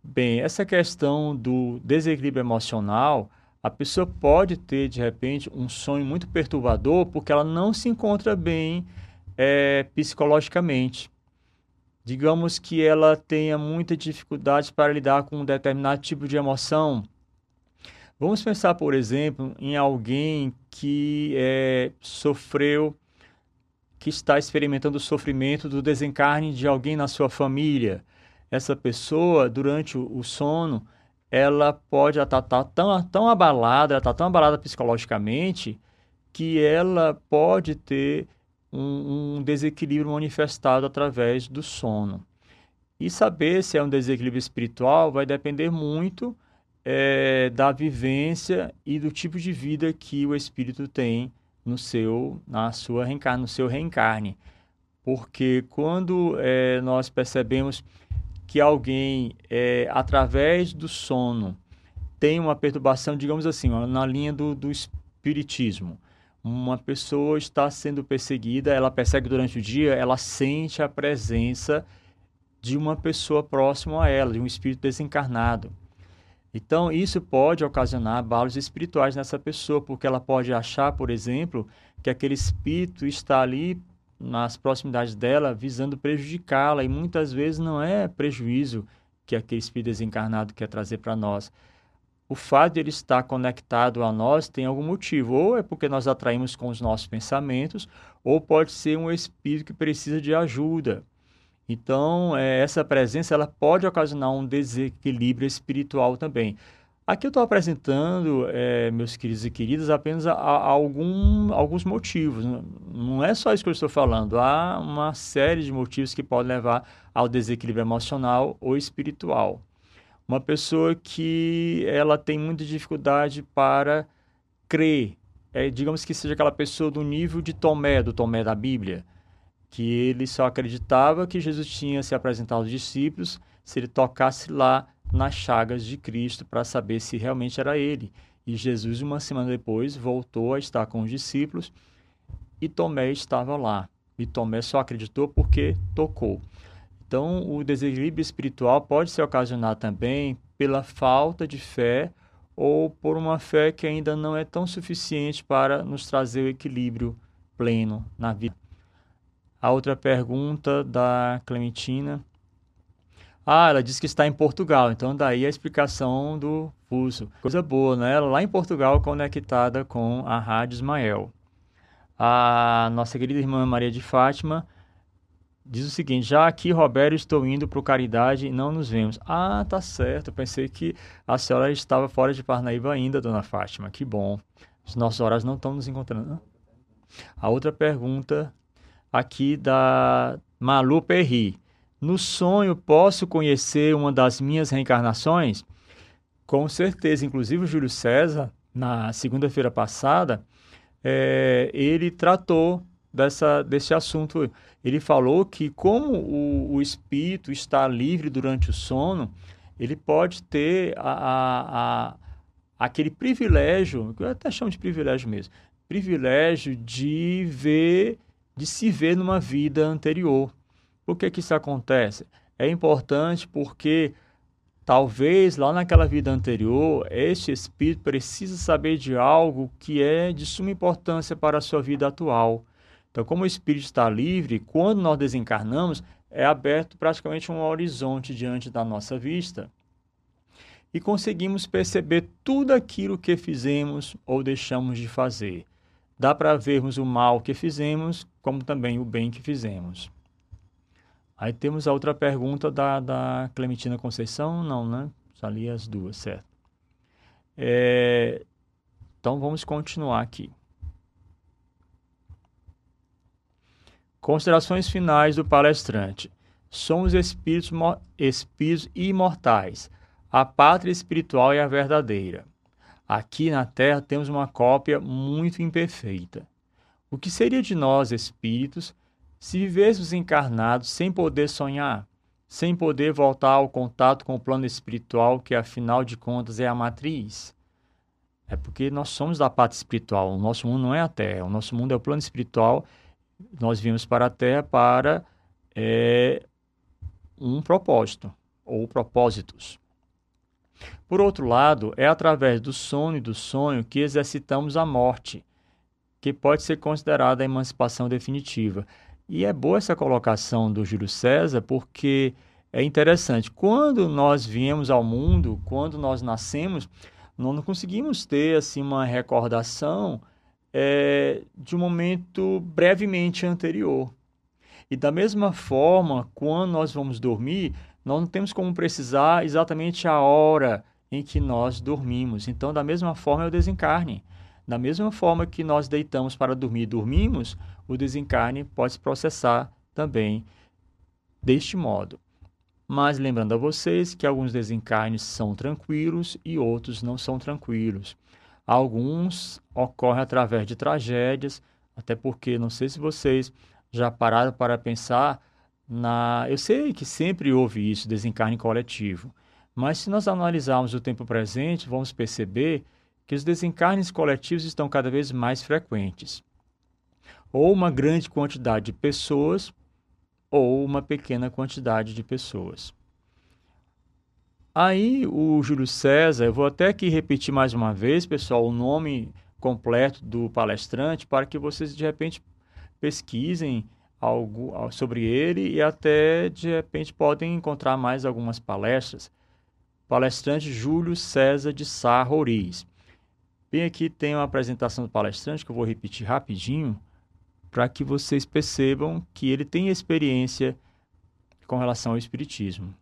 Bem, essa questão do desequilíbrio emocional, a pessoa pode ter de repente um sonho muito perturbador porque ela não se encontra bem é, psicologicamente. Digamos que ela tenha muita dificuldade para lidar com um determinado tipo de emoção. Vamos pensar, por exemplo, em alguém que é, sofreu, que está experimentando o sofrimento do desencarne de alguém na sua família. Essa pessoa, durante o, sono, ela pode estar tá, tá tão, tão abalada, ela está tão abalada psicologicamente, que ela pode ter um, um desequilíbrio manifestado através do sono. E saber se é um desequilíbrio espiritual vai depender muito é, da vivência e do tipo de vida que o espírito tem no seu, na sua reencarne, no seu reencarne. Porque quando é, nós percebemos que alguém, é, através do sono, tem uma perturbação, digamos assim, na linha do, do espiritismo, uma pessoa está sendo perseguida, ela persegue durante o dia, ela sente a presença de uma pessoa próxima a ela, de um espírito desencarnado. Então, isso pode ocasionar abalos espirituais nessa pessoa, porque ela pode achar, por exemplo, que aquele espírito está ali nas proximidades dela visando prejudicá-la, e muitas vezes não é prejuízo que aquele espírito desencarnado quer trazer para nós o fato de ele estar conectado a nós tem algum motivo. Ou é porque nós atraímos com os nossos pensamentos, ou pode ser um espírito que precisa de ajuda. Então, é, essa presença ela pode ocasionar um desequilíbrio espiritual também. Aqui eu estou apresentando, é, meus queridos e queridas, apenas a, a algum, alguns motivos. Não é só isso que eu estou falando. Há uma série de motivos que podem levar ao desequilíbrio emocional ou espiritual uma pessoa que ela tem muita dificuldade para crer. É, digamos que seja aquela pessoa do nível de Tomé, do Tomé da Bíblia, que ele só acreditava que Jesus tinha se apresentado aos discípulos se ele tocasse lá nas chagas de Cristo para saber se realmente era ele. E Jesus, uma semana depois, voltou a estar com os discípulos e Tomé estava lá. E Tomé só acreditou porque tocou. Então, o desequilíbrio espiritual pode ser ocasionado também pela falta de fé ou por uma fé que ainda não é tão suficiente para nos trazer o equilíbrio pleno na vida. A outra pergunta da Clementina. Ah, ela diz que está em Portugal, então daí a explicação do fuso. Coisa boa, né? Ela lá em Portugal conectada com a Rádio Ismael. A nossa querida irmã Maria de Fátima diz o seguinte: já aqui, Roberto, estou indo para o Caridade e não nos vemos. Ah, tá certo. Pensei que a senhora estava fora de Parnaíba ainda, dona Fátima. Que bom. Os nossos horários não estão nos encontrando. A outra pergunta aqui da Malu Perri. No sonho, posso conhecer uma das minhas reencarnações? Com certeza. Inclusive, o Júlio César, na segunda-feira passada, é, ele tratou dessa, desse assunto ele falou que como o, o espírito está livre durante o sono, ele pode ter a, a, a, aquele privilégio, que eu até chamo de privilégio mesmo, privilégio de ver, de se ver numa vida anterior. Por que, que isso acontece? É importante porque talvez lá naquela vida anterior, este espírito precisa saber de algo que é de suma importância para a sua vida atual. Então, como o espírito está livre, quando nós desencarnamos, é aberto praticamente um horizonte diante da nossa vista e conseguimos perceber tudo aquilo que fizemos ou deixamos de fazer. Dá para vermos o mal que fizemos, como também o bem que fizemos. Aí temos a outra pergunta da, da Clementina Conceição, não, né? Só li as duas, certo? É, então vamos continuar aqui. Considerações finais do palestrante. somos espíritos, espíritos imortais. A pátria espiritual é a verdadeira. Aqui na Terra temos uma cópia muito imperfeita. O que seria de nós, espíritos, se vivêssemos encarnados sem poder sonhar, sem poder voltar ao contato com o plano espiritual, que afinal de contas é a matriz? É porque nós somos da parte espiritual. O nosso mundo não é a Terra. O nosso mundo é o plano espiritual. Nós viemos para a Terra para é, um propósito ou propósitos. Por outro lado, é através do sono e do sonho que exercitamos a morte, que pode ser considerada a emancipação definitiva. E é boa essa colocação do Júlio César, porque é interessante. Quando nós viemos ao mundo, quando nós nascemos, nós não conseguimos ter assim uma recordação é, de um momento brevemente anterior. E da mesma forma, quando nós vamos dormir, nós não temos como precisar exatamente a hora em que nós dormimos. Então, da mesma forma é o desencarne. Da mesma forma que nós deitamos para dormir e dormimos, o desencarne pode se processar também deste modo. Mas lembrando a vocês que alguns desencarnes são tranquilos e outros não são tranquilos. Alguns ocorrem através de tragédias, até porque não sei se vocês já pararam para pensar na. Eu sei que sempre houve isso, desencarne coletivo, mas se nós analisarmos o tempo presente, vamos perceber que os desencarnes coletivos estão cada vez mais frequentes. Ou uma grande quantidade de pessoas, ou uma pequena quantidade de pessoas. Aí o Júlio César, eu vou até aqui repetir mais uma vez, pessoal, o nome completo do palestrante para que vocês de repente pesquisem algo sobre ele e até de repente podem encontrar mais algumas palestras. Palestrante Júlio César de Sá Roriz. Bem aqui tem uma apresentação do palestrante que eu vou repetir rapidinho para que vocês percebam que ele tem experiência com relação ao espiritismo.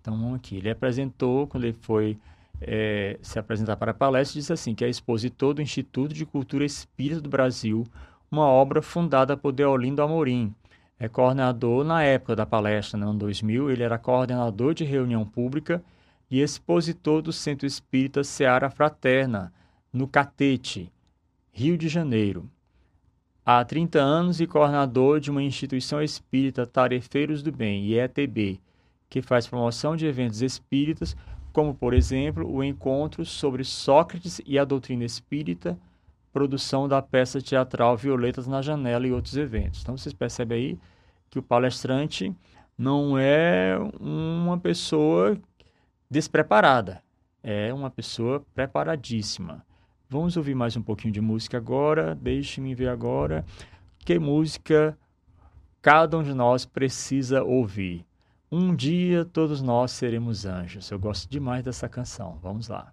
Então, aqui, ele apresentou, quando ele foi é, se apresentar para a palestra, disse assim, que é expositor do Instituto de Cultura Espírita do Brasil, uma obra fundada por Deolindo Amorim. É coordenador na época da palestra, no ano 2000, ele era coordenador de reunião pública e expositor do Centro Espírita Seara Fraterna, no Catete, Rio de Janeiro. Há 30 anos e coordenador de uma instituição espírita Tarefeiros do Bem, IETB, que faz promoção de eventos espíritas, como, por exemplo, o encontro sobre Sócrates e a doutrina espírita, produção da peça teatral Violetas na Janela e outros eventos. Então vocês percebem aí que o palestrante não é uma pessoa despreparada, é uma pessoa preparadíssima. Vamos ouvir mais um pouquinho de música agora. Deixe-me ver agora que música cada um de nós precisa ouvir. Um dia todos nós seremos anjos. Eu gosto demais dessa canção. Vamos lá.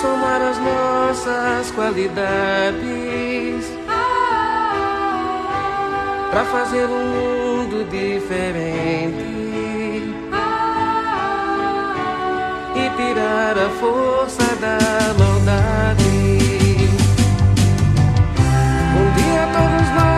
somar as nossas qualidades para fazer um mundo diferente. tirar a força da maldade. Um dia todos nós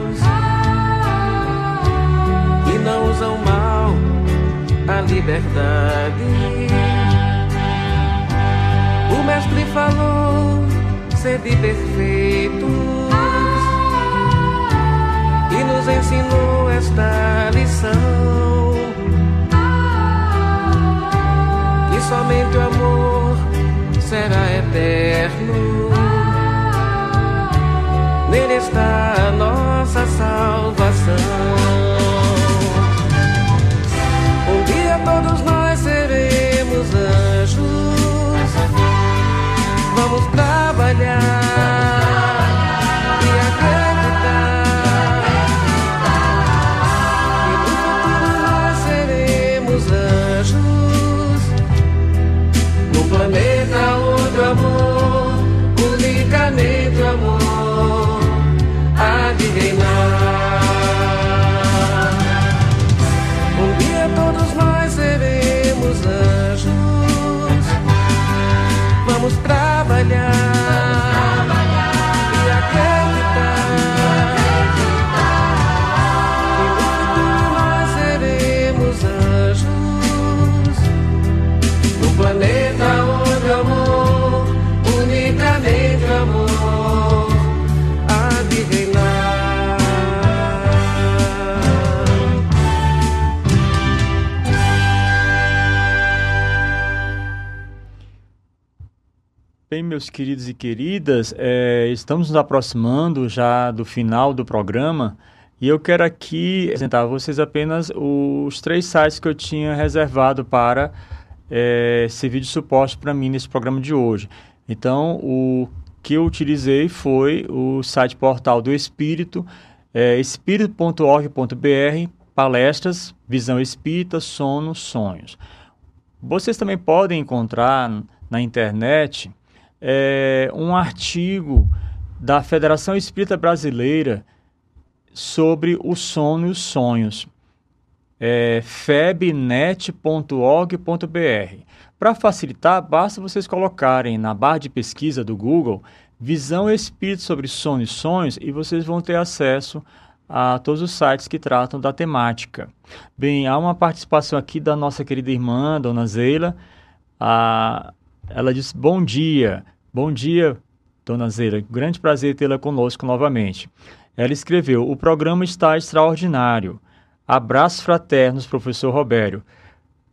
liberdade. O mestre falou sede perfeitos e nos ensinou esta lição. Bem, meus queridos e queridas, é, estamos nos aproximando já do final do programa e eu quero aqui apresentar a vocês apenas os três sites que eu tinha reservado para é, servir de suporte para mim nesse programa de hoje. Então, o que eu utilizei foi o site portal do Espírito, é, espírito.org.br, palestras, visão espírita, sono, sonhos. Vocês também podem encontrar na internet é, um artigo da Federação Espírita Brasileira sobre o sono e os sonhos. É febnet.org.br. Para facilitar, basta vocês colocarem na barra de pesquisa do Google Visão Espírito sobre sono e sonhos e vocês vão ter acesso a todos os sites que tratam da temática. Bem, há uma participação aqui da nossa querida irmã, Dona Zeila. A, ela disse: Bom dia, bom dia, Dona Zeira. Grande prazer tê-la conosco novamente. Ela escreveu: O programa está extraordinário. Abraços fraternos, professor Robério.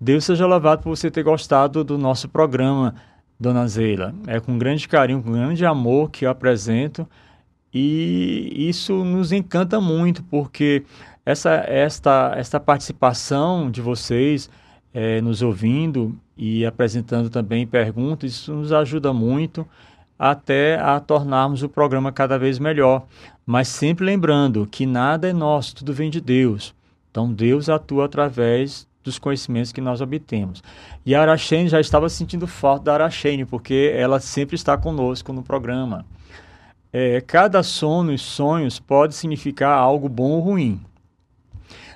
Deus seja louvado por você ter gostado do nosso programa, Dona Zeila. É com grande carinho, com grande amor que eu apresento e isso nos encanta muito porque essa esta esta participação de vocês é, nos ouvindo e apresentando também perguntas, isso nos ajuda muito até a tornarmos o programa cada vez melhor. Mas sempre lembrando que nada é nosso, tudo vem de Deus. Então Deus atua através dos conhecimentos que nós obtemos. E a Arachene já estava sentindo falta da Arachene, porque ela sempre está conosco no programa. É, cada sono e sonhos pode significar algo bom ou ruim.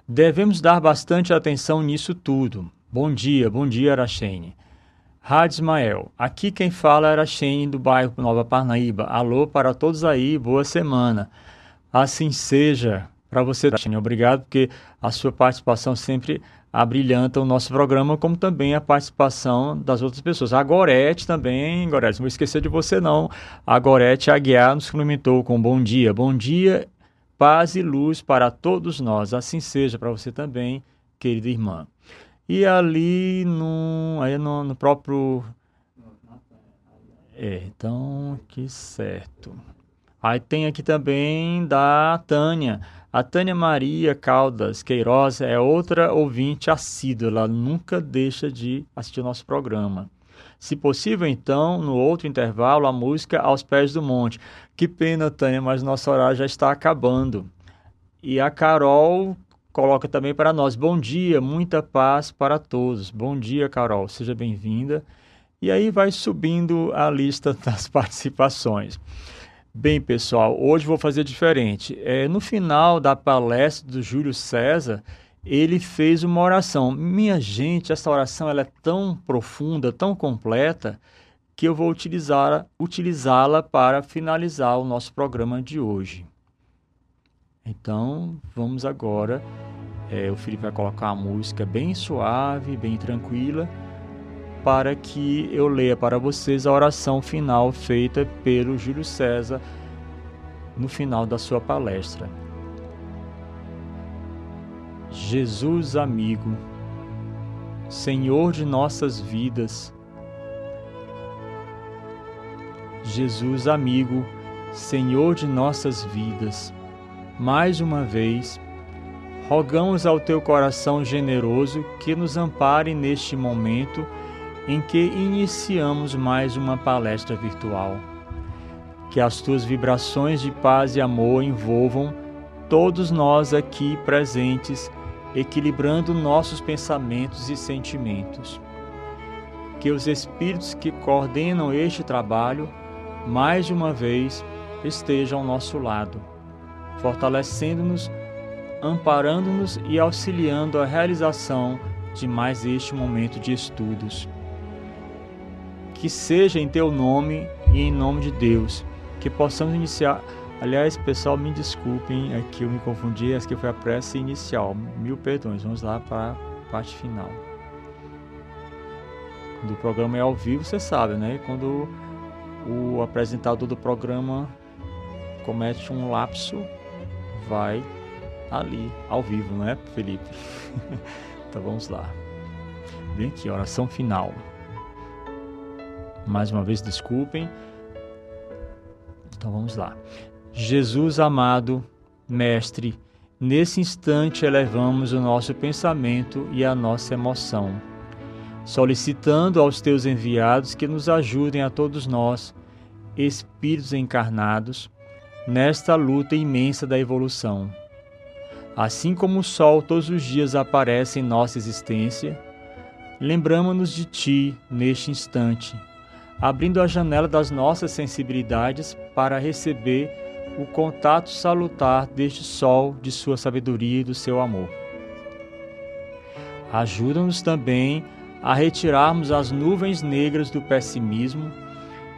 Devemos dar bastante atenção nisso tudo. Bom dia, bom dia, Arachene. Rádio Ismael, aqui quem fala é Arachene do bairro Nova Parnaíba. Alô para todos aí, boa semana. Assim seja para você, Arachene. Obrigado, porque a sua participação sempre abrilhanta o nosso programa, como também a participação das outras pessoas. A Gorete também, Gorete, não vou esquecer de você não. A Gorete Aguiar nos cumprimentou com bom dia. Bom dia, paz e luz para todos nós. Assim seja para você também, querida irmã. E ali no, aí no, no próprio. É, então, que certo. Aí tem aqui também da Tânia. A Tânia Maria Caldas Queiroz é outra ouvinte assídua, ela nunca deixa de assistir o nosso programa. Se possível, então, no outro intervalo, a música Aos Pés do Monte. Que pena, Tânia, mas nosso horário já está acabando. E a Carol coloca também para nós. Bom dia, muita paz para todos. Bom dia, Carol, seja bem-vinda. E aí vai subindo a lista das participações. Bem, pessoal, hoje vou fazer diferente. É, no final da palestra do Júlio César, ele fez uma oração. Minha gente, essa oração ela é tão profunda, tão completa, que eu vou utilizá-la utilizá para finalizar o nosso programa de hoje. Então, vamos agora. É, o Felipe vai colocar a música bem suave, bem tranquila, para que eu leia para vocês a oração final feita pelo Júlio César no final da sua palestra. Jesus amigo, Senhor de nossas vidas, Jesus amigo, Senhor de nossas vidas, mais uma vez, rogamos ao teu coração generoso que nos ampare neste momento em que iniciamos mais uma palestra virtual. Que as tuas vibrações de paz e amor envolvam todos nós aqui presentes, equilibrando nossos pensamentos e sentimentos. Que os espíritos que coordenam este trabalho, mais uma vez, estejam ao nosso lado fortalecendo-nos, amparando-nos e auxiliando a realização de mais este momento de estudos. Que seja em teu nome e em nome de Deus que possamos iniciar. Aliás, pessoal, me desculpem, aqui eu me confundi, essa que foi a prece inicial. Mil perdões. Vamos lá para a parte final. Quando o programa é ao vivo, você sabe, né? Quando o apresentador do programa comete um lapso, vai ali, ao vivo, não é, Felipe? então vamos lá. Bem aqui, oração final. Mais uma vez, desculpem. Então vamos lá. Jesus amado, Mestre, nesse instante elevamos o nosso pensamento e a nossa emoção, solicitando aos teus enviados que nos ajudem a todos nós, espíritos encarnados, nesta luta imensa da evolução. Assim como o sol todos os dias aparece em nossa existência, lembramos-nos de Ti neste instante, abrindo a janela das nossas sensibilidades para receber o contato salutar deste sol de Sua sabedoria e do seu amor. Ajuda-nos também a retirarmos as nuvens negras do pessimismo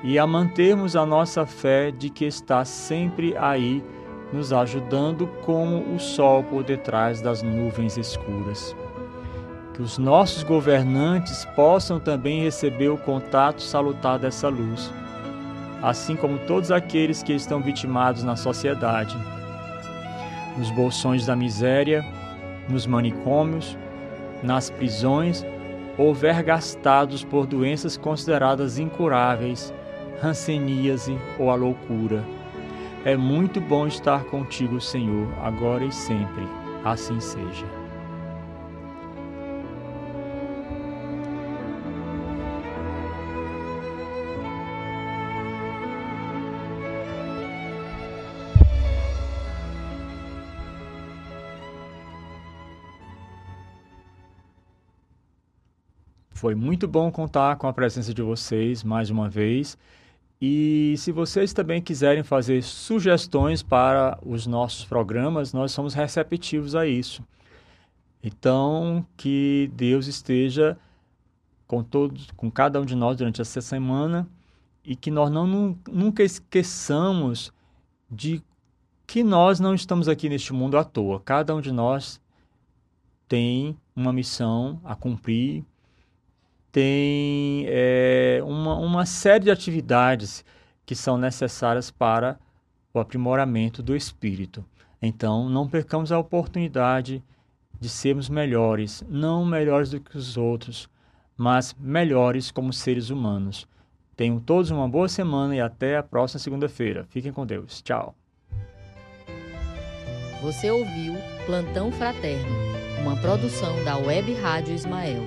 e a mantermos a nossa fé de que está sempre aí, nos ajudando como o sol por detrás das nuvens escuras. Que os nossos governantes possam também receber o contato salutar dessa luz, assim como todos aqueles que estão vitimados na sociedade, nos bolsões da miséria, nos manicômios, nas prisões ou vergastados por doenças consideradas incuráveis ranceníase ou a loucura. É muito bom estar contigo, Senhor, agora e sempre. Assim seja. Foi muito bom contar com a presença de vocês mais uma vez. E se vocês também quiserem fazer sugestões para os nossos programas, nós somos receptivos a isso. Então, que Deus esteja com todos, com cada um de nós durante essa semana e que nós não nunca esqueçamos de que nós não estamos aqui neste mundo à toa. Cada um de nós tem uma missão a cumprir tem é, uma, uma série de atividades que são necessárias para o aprimoramento do espírito. Então, não percamos a oportunidade de sermos melhores, não melhores do que os outros, mas melhores como seres humanos. Tenham todos uma boa semana e até a próxima segunda-feira. Fiquem com Deus. Tchau. Você ouviu Plantão Fraterno, uma produção da Web Rádio Ismael.